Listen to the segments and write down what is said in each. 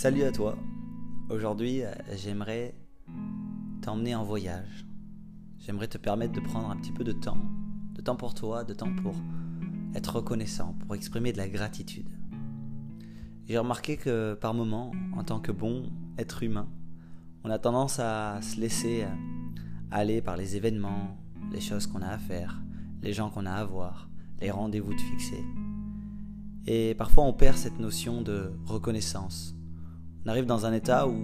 Salut à toi. Aujourd'hui, euh, j'aimerais t'emmener en voyage. J'aimerais te permettre de prendre un petit peu de temps, de temps pour toi, de temps pour être reconnaissant, pour exprimer de la gratitude. J'ai remarqué que par moments, en tant que bon être humain, on a tendance à se laisser euh, aller par les événements, les choses qu'on a à faire, les gens qu'on a à voir, les rendez-vous de fixer. Et parfois on perd cette notion de reconnaissance. On arrive dans un état où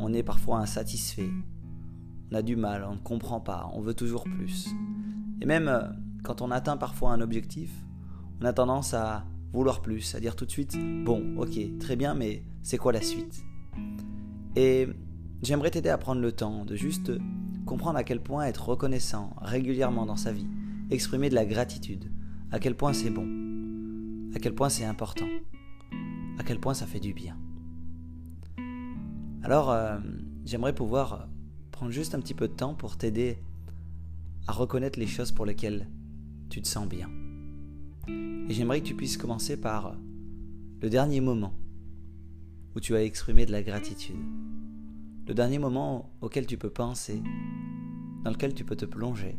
on est parfois insatisfait. On a du mal, on ne comprend pas, on veut toujours plus. Et même euh, quand on atteint parfois un objectif, on a tendance à vouloir plus, à dire tout de suite, bon, ok, très bien, mais c'est quoi la suite? Et j'aimerais t'aider à prendre le temps de juste comprendre à quel point être reconnaissant régulièrement dans sa vie, exprimer de la gratitude, à quel point c'est bon, à quel point c'est important, à quel point ça fait du bien. Alors, euh, j'aimerais pouvoir prendre juste un petit peu de temps pour t'aider à reconnaître les choses pour lesquelles tu te sens bien. Et j'aimerais que tu puisses commencer par le dernier moment où tu as exprimé de la gratitude. Le dernier moment auquel tu peux penser, dans lequel tu peux te plonger,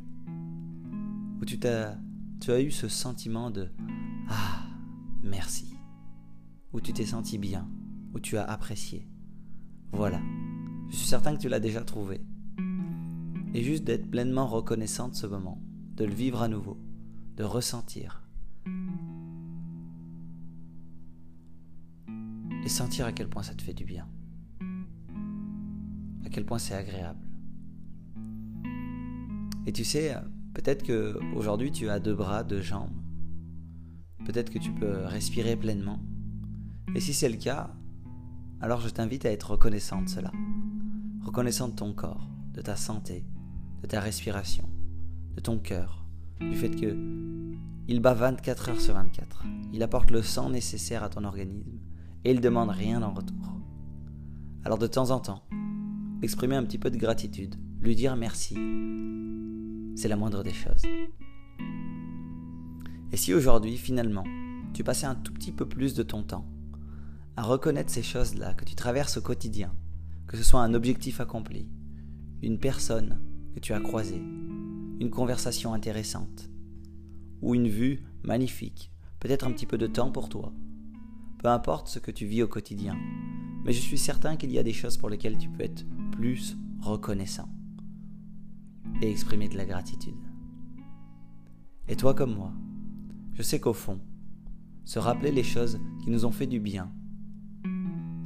où tu, tu as eu ce sentiment de Ah, merci, où tu t'es senti bien, où tu as apprécié. Voilà, je suis certain que tu l'as déjà trouvé. Et juste d'être pleinement reconnaissant de ce moment, de le vivre à nouveau, de ressentir. Et sentir à quel point ça te fait du bien. À quel point c'est agréable. Et tu sais, peut-être que aujourd'hui tu as deux bras, deux jambes. Peut-être que tu peux respirer pleinement. Et si c'est le cas, alors je t'invite à être reconnaissant de cela. Reconnaissant de ton corps, de ta santé, de ta respiration, de ton cœur, du fait que il bat 24 heures sur 24. Il apporte le sang nécessaire à ton organisme et il demande rien en retour. Alors de temps en temps, exprimer un petit peu de gratitude, lui dire merci, c'est la moindre des choses. Et si aujourd'hui, finalement, tu passais un tout petit peu plus de ton temps à reconnaître ces choses-là que tu traverses au quotidien, que ce soit un objectif accompli, une personne que tu as croisée, une conversation intéressante, ou une vue magnifique, peut-être un petit peu de temps pour toi. Peu importe ce que tu vis au quotidien, mais je suis certain qu'il y a des choses pour lesquelles tu peux être plus reconnaissant et exprimer de la gratitude. Et toi comme moi, je sais qu'au fond, se rappeler les choses qui nous ont fait du bien,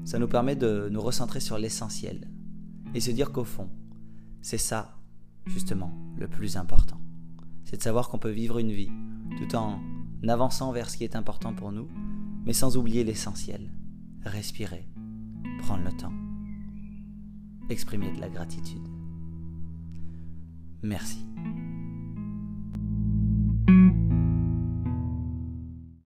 ça nous permet de nous recentrer sur l'essentiel et se dire qu'au fond, c'est ça, justement, le plus important. C'est de savoir qu'on peut vivre une vie tout en avançant vers ce qui est important pour nous, mais sans oublier l'essentiel. Respirer, prendre le temps, exprimer de la gratitude. Merci.